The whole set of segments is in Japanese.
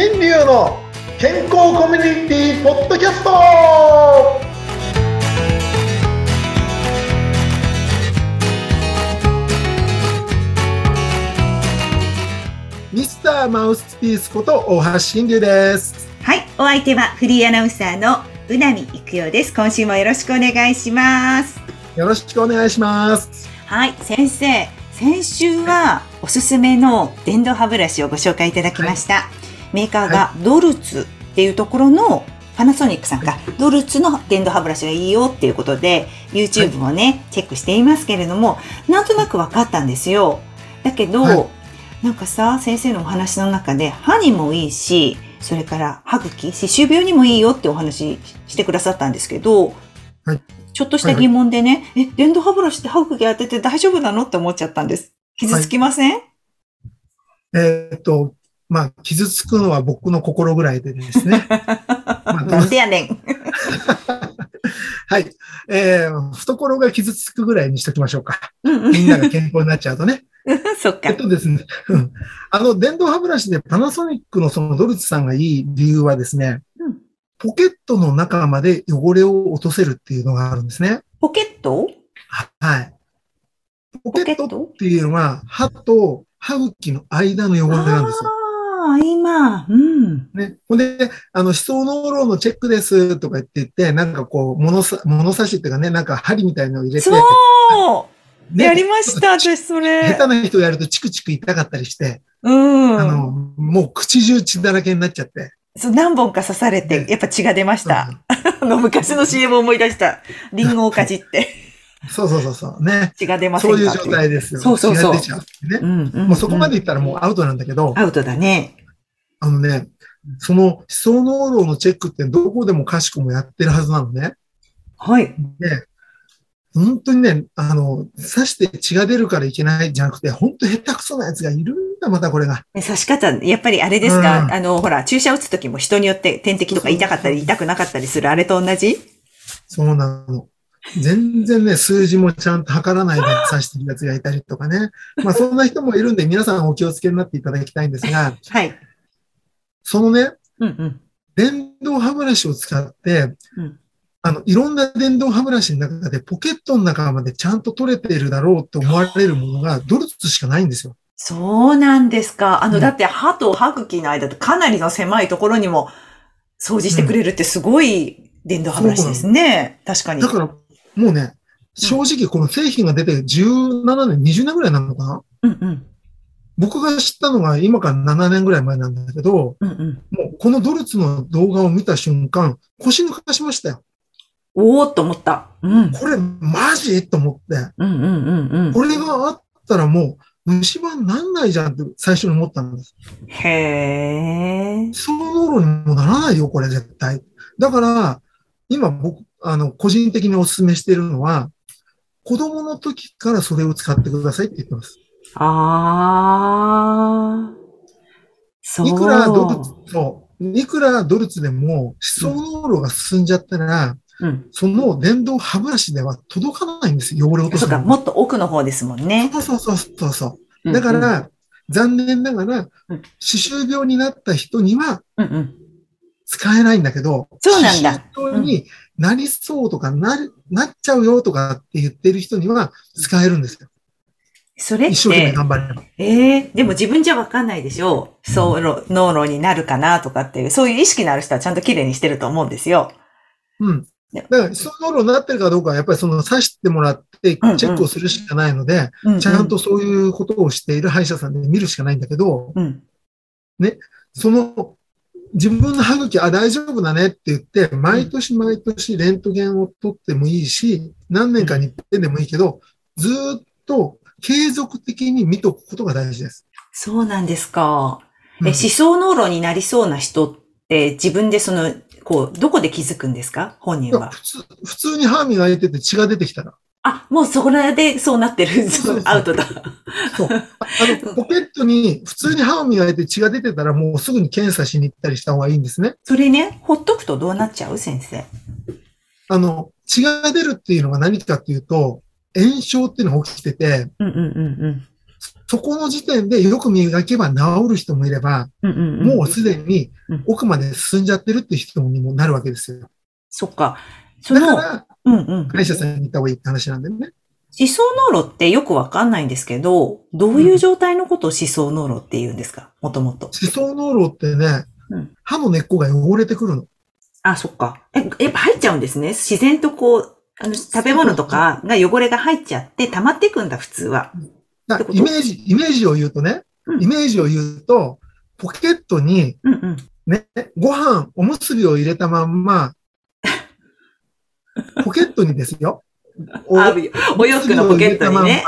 新流の健康コミュニティポッドキャストミスターマウスピースこと大橋新流ですはい、お相手はフリーアナウンサーのうなみいくよです。今週もよろしくお願いします。よろしくお願いしますはい、先生、先週はおすすめの電動歯ブラシをご紹介いただきました。メーカーがドルツっていうところのパナソニックさんか、ドルツの電動歯ブラシがいいよっていうことで、YouTube もね、チェックしていますけれども、なんとなく分かったんですよ。だけど、はい。なんかさ、先生のお話の中で、歯にもいいし、それから歯茎、歯周病にもいいよってお話ししてくださったんですけど、はい。ちょっとした疑問でね、え、電動歯ブラシって歯茎当てて大丈夫なのって思っちゃったんです。傷つきません、えーっとまあ傷つくのは僕の心ぐらいでですね まあなんでやねん。はい、えー、懐が傷つくぐらいにしときましょうかみんなが健康になっちゃうとね そっかえっ。とですね、うんあの、電動歯ブラシでパナソニックのそのドルツさんがいい理由はですね、うんポケットの中まで汚れを落とせるっていうのがあるんですね。ポケット？はい。ポケットポケット？っていうのは歯と歯茎の間の汚れなんですよ。ああ、今、うん。ね。ほんで、あの、歯槽膿漏のチェックですとか言って言って、なんかこう、物さ、物差しっていうかね、なんか針みたいのを入れて、そう、ねやりました、私それ。下手な人やるとチクチク痛かったりして、うん。あの、もう口中血だらけになっちゃって。そう何本か刺されて、ねやっぱ血が出ました。あの、昔の CM を思い出した。リンゴをかじって、そうそうそうそう。ね。血が出ませんかそういう状態ですよ。そうそうそう血が出ちゃうね。うん、うん。もうそこまでんいったらもうアウトなんだけど、アウトだね。あのね、その歯槽膿漏のチェックってどこでもかしこもやってるはずなのね。はい。で、本当にね、あの、刺して血が出るからいけないじゃなくて、本当下手くそなやつがいるんだ、またこれが。ね刺し方、やっぱりあれですか、うんあの、ほら、注射打つときも人によって点滴とか痛かったり痛くなかったりするあれと同じ？そうなの。全然ね、数字もちゃんと測らないで刺してるやつがいたりとかね。まあそんな人もいるんで皆さんお気をつけになっていただきたいんですが、はい。そのね、うんうん。電動歯ブラシを使って、うんあの、いろんな電動歯ブラシの中でポケットの中までちゃんと取れているだろうと思われるものがドルツしかないんですよ。そうなんですか。あの、うんだって歯と歯茎の間ってかなりの狭いところにも掃除してくれるってすごい電動歯ブラシですね。確かに。だから、もうね、正直この製品が出て17年、20年ぐらいなのかな？うんうん。僕が知ったのが今から7年ぐらい前なんだけど、うんうん。もうこのドルツの動画を見た瞬間、腰抜かしましたよ。おーっと思った。うん。これマジ？と思って、うんうんうんうん。これがあったらもう虫歯になんないじゃんって最初に思ったんです。へー。その道路にもならないよ、これ絶対。だから、今僕、あの、個人的にお勧めしているのは、子供の時からそれを使ってくださいって言ってます。あー。そう。いくらドルツ、そう、いくらドルツでも、歯槽膿漏が進んじゃったら、うん。その電動歯ブラシでは届かないんですよ、汚れ落とそうか、もっと奥の方ですもんね。そうそうそうそう。だから、残念ながらうん、歯周病になった人にはうんうん。使えないんだけど、そうなんだ歯周病になりそうとかなる、なっちゃうよとかって言ってる人には使えるんですよ。それっ一生懸命て、頑張れば。ええでも自分じゃわかんないでしょう。そう、脳炉になるかなとかっていう、そういう意識のある人はちゃんと綺麗にしてると思うんですよ。うん。ねだから、そのになってるかどうかは、やっぱりその刺してもらって、チうんうんェックをするしかないので、ううちゃんとそういうことをしている歯医者さんで見るしかないんだけど、うん。その、自分の歯茎、あ、大丈夫だねって言って、毎年毎年レントゲンを取ってもいいし、何年かに一遍でもいいけど、ずーっと継続的に見とくことが大事です。そうなんですか。え、うん思想脳炉になりそうな人って自分でその、こう、どこで気づくんですか？本人は。普通普通に歯磨いてて血が出てきたら、あ、もうそこらでそうなってる。そうそう アウトだ。そう。ああの、ポケットに普通に歯を磨いて血が出てたらもうすぐに検査しに行ったりした方がいいんですね。それね、ほっとくとどうなっちゃう？先生。あの、血が出るっていうのが何かっていうと、炎症っていうのが起きてて、うんうんうんそこの時点でよく磨けば治る人もいれば、うんうんうん。もうすでに奥まで進んじゃってるっていう人にもなるわけですよ。そっか。その、だから、うんうん。歯医者さんに行った方がいいって話なんだよね。思想脳路ってよくわかんないんですけど、どういう状態のことを思想脳路って言うんですか？もともと。思想脳路ってねうん、歯の根っこが汚れてくるの。あ、そっか。え、やっぱ入っちゃうんですね。自然とこう、あの、食べ物とかが汚れが入っちゃって溜まっていくんだ、普通は。イメージ、イメージを言うとね、うんイメージを言うと、ポケットにうんうん。ね、ご飯、おむすびを入れたまんま、ポケットにですよ。おあお洋服のポケットにね。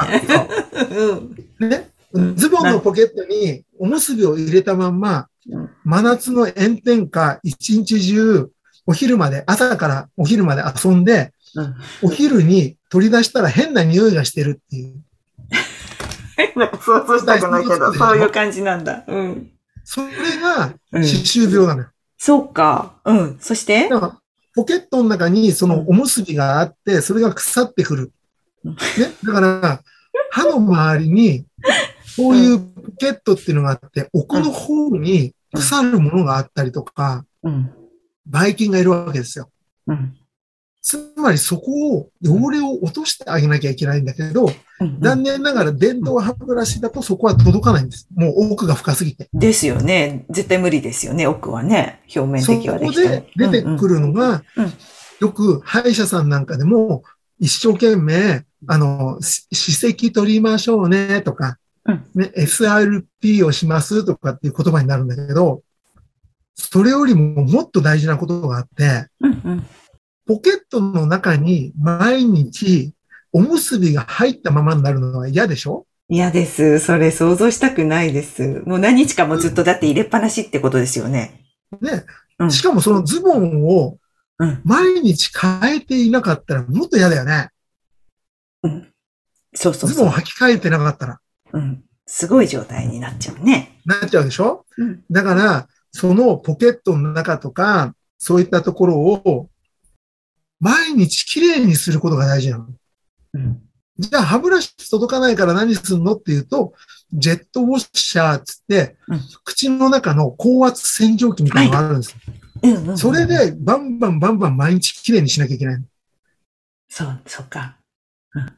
ね、ズボンのポケットにおむすびを入れたまんまうん、真夏の炎天下、一日中、お昼まで、朝からお昼まで遊んで、うんお昼に取り出したら変な匂いがしてるっていう。なんか想像したくないけど、そういう感じなんだ。うん。それがうん歯周病なのよ。そうか。うん。そして？ポケットの中にそのおむすびがあって、それが腐ってくる。うんね。だから、歯の周りに、こういうポケットっていうのがあって、奥の方に腐るものがあったりとか、うん。ばい菌がいるわけですよ。うん。つまりそこを、汚れを落としてあげなきゃいけないんだけど、うん残念ながら電動歯ブラシだとそこは届かないんです。もう奥が深すぎて。ですよね。絶対無理ですよね。奥はね。表面そ的はでこきてもで出てくるのがうんうん、よく歯医者さんなんかでも、一生懸命、あの、し歯石取りましょうねとか、うんね、SRP をしますとかっていう言葉になるんだけど、それよりももっと大事なことがあって、うんうん。ポケットの中に毎日おむすびが入ったままになるのは嫌でしょ？嫌です。それ想像したくないです。もう何日かもずっとだって入れっぱなしってことですよね。ね。うんしかもそのズボンをうん。毎日変えていなかったらもっと嫌だよね。そうそうそう。ズボンを履き替えてなかったら。うん。すごい状態になっちゃうね。なっちゃうでしょ？うん。だから、そのポケットの中とか、そういったところを、毎日きれいにすることが大事なの。うん。じゃあ、歯ブラシ届かないから何すんのっていうと、ジェットウォッシャーっつって、うん口の中の高圧洗浄機みたいなのがあるんです。うんうん。それ。で、バンバンバンバン毎日きれいにしなきゃいけない。そう、そうか。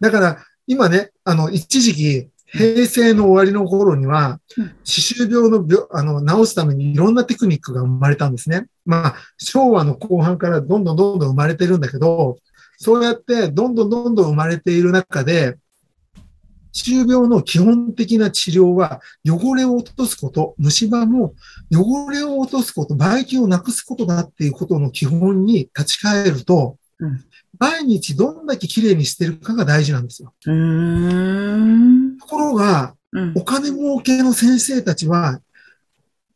だから、今ね、あの、一時期、平成の終わりの頃にはうん、歯周病の病、あの、治すためにいろんなテクニックが生まれたんですね。まあ、昭和の後半からどんどんどんどん生まれてるんだけど、そうやってどんどんどんどん生まれている中で、歯周病の基本的な治療は、汚れを落とすこと、虫歯も汚れを落とすこと、ばい菌をなくすことだっていうことの基本に立ち返ると、うん毎日どんだけ綺麗にしてるかが大事なんですよ。うーん。ところが、うんお金儲けの先生たちは、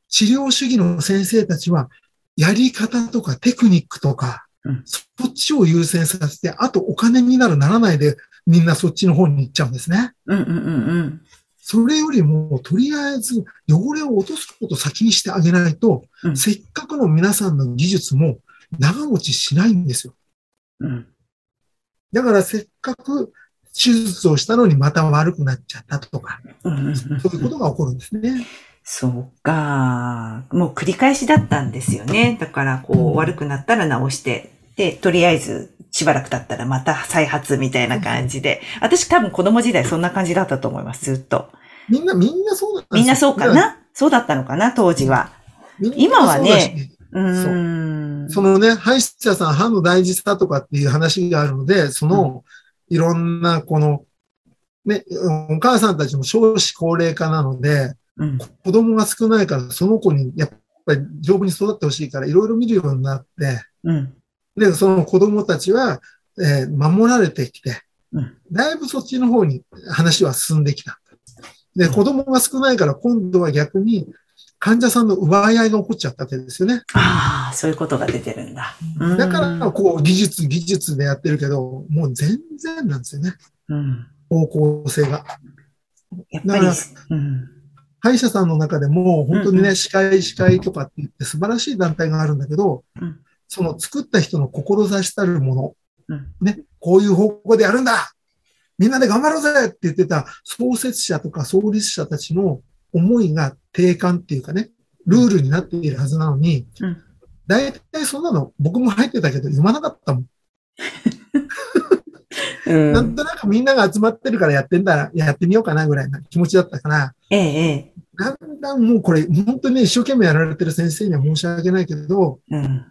治療主義の先生たちは、やり方とかテクニックとか、うんそっちを優先させて、あとお金になるならないで、みんなそっちの方に行っちゃうんですね。うんうんうんうん。それよりも、とりあえず汚れを落とすことを先にしてあげないと、うんせっかくの皆さんの技術も長持ちしないんですよ。うん。だからせっかく手術をしたのにまた悪くなっちゃったとか、うんうんうんそういうことが起こるんですね。そうか。もう繰り返しだったんですよね。だから、こう、悪くなったら直して、で、とりあえず、しばらく経ったらまた再発みたいな感じで。私多分子供時代そんな感じだったと思います、ずっと。みんな、みんなそうなんですよみんなそうかな？そうだったのかな？当時は。今はねそうん。そのね、歯医者さん、歯の大事さとかっていう話があるので、その、いろんな、この、ね、お母さんたちも少子高齢化なので、うん。子供が少ないから、その子にやっぱり丈夫に育ってほしいから、いろいろ見るようになって、うん。で、その子供たちは、えー守られてきてうん、だいぶそっちの方に話は進んできた。で、子供が少ないから、今度は逆に、患者さんの奪い合いが起こっちゃったわけですよね。ああ、そういうことが出てるんだ。うんだから、こう、技術、技術でやってるけど、もう全然なんですよね。うん。方向性が。やっぱりうん。歯医者さんの中でも、本当にね、うんうん歯科医とかって言って素晴らしい団体があるんだけど、うんその作った人の志たるもの、うんね、こういう方向でやるんだみんなで頑張ろうぜって言ってた創設者とか創立者たちの思いが定感っていうかね、ルールになっているはずなのに、うん大体そんなの僕も入ってたけど読まなかったもん。うんなんとなくみんなが集まってるからやってんだら、やってみようかなぐらいな気持ちだったから、ええ、ええ。だんだんもうこれ、本当にね、一生懸命やられてる先生には申し訳ないけど、うん。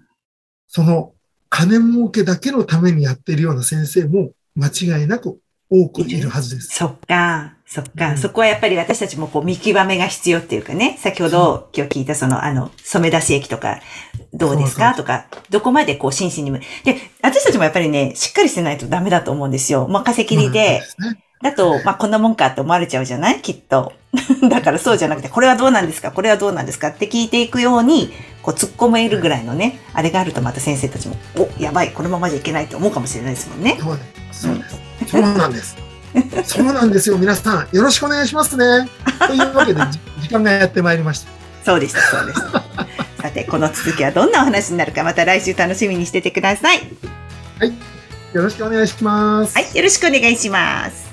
その、金儲けだけのためにやってるような先生も間違いなく多くいるはずです。そっか、そっか、うんそこはやっぱり私たちもこう見極めが必要っていうかね、先ほど今日聞いたその、あの、染め出し液とか、どうですか？そとか、どこまでこう真摯にむ。で、私たちもやっぱりね、しっかりしてないとダメだと思うんですよ。任せきりで、まあねだと、まあ、こんなもんかって思われちゃうじゃない？きっと。だからそうじゃなくて、これはどうなんですか？これはどうなんですか？って聞いていくように、こう突っ込めるぐらいのね、あれがあるとまた先生たちも、お、やばい、このままじゃいけないと思うかもしれないですもんね。そうです。そうです。そうなんです。そうなんですよ。皆さん、よろしくお願いしますね。というわけで、じ 時間がやってまいりました。そうでした、そうでした。さて、この続きはどんなお話になるか、また来週楽しみにしててください。よろしくお願いします。はい、よろしくお願いします。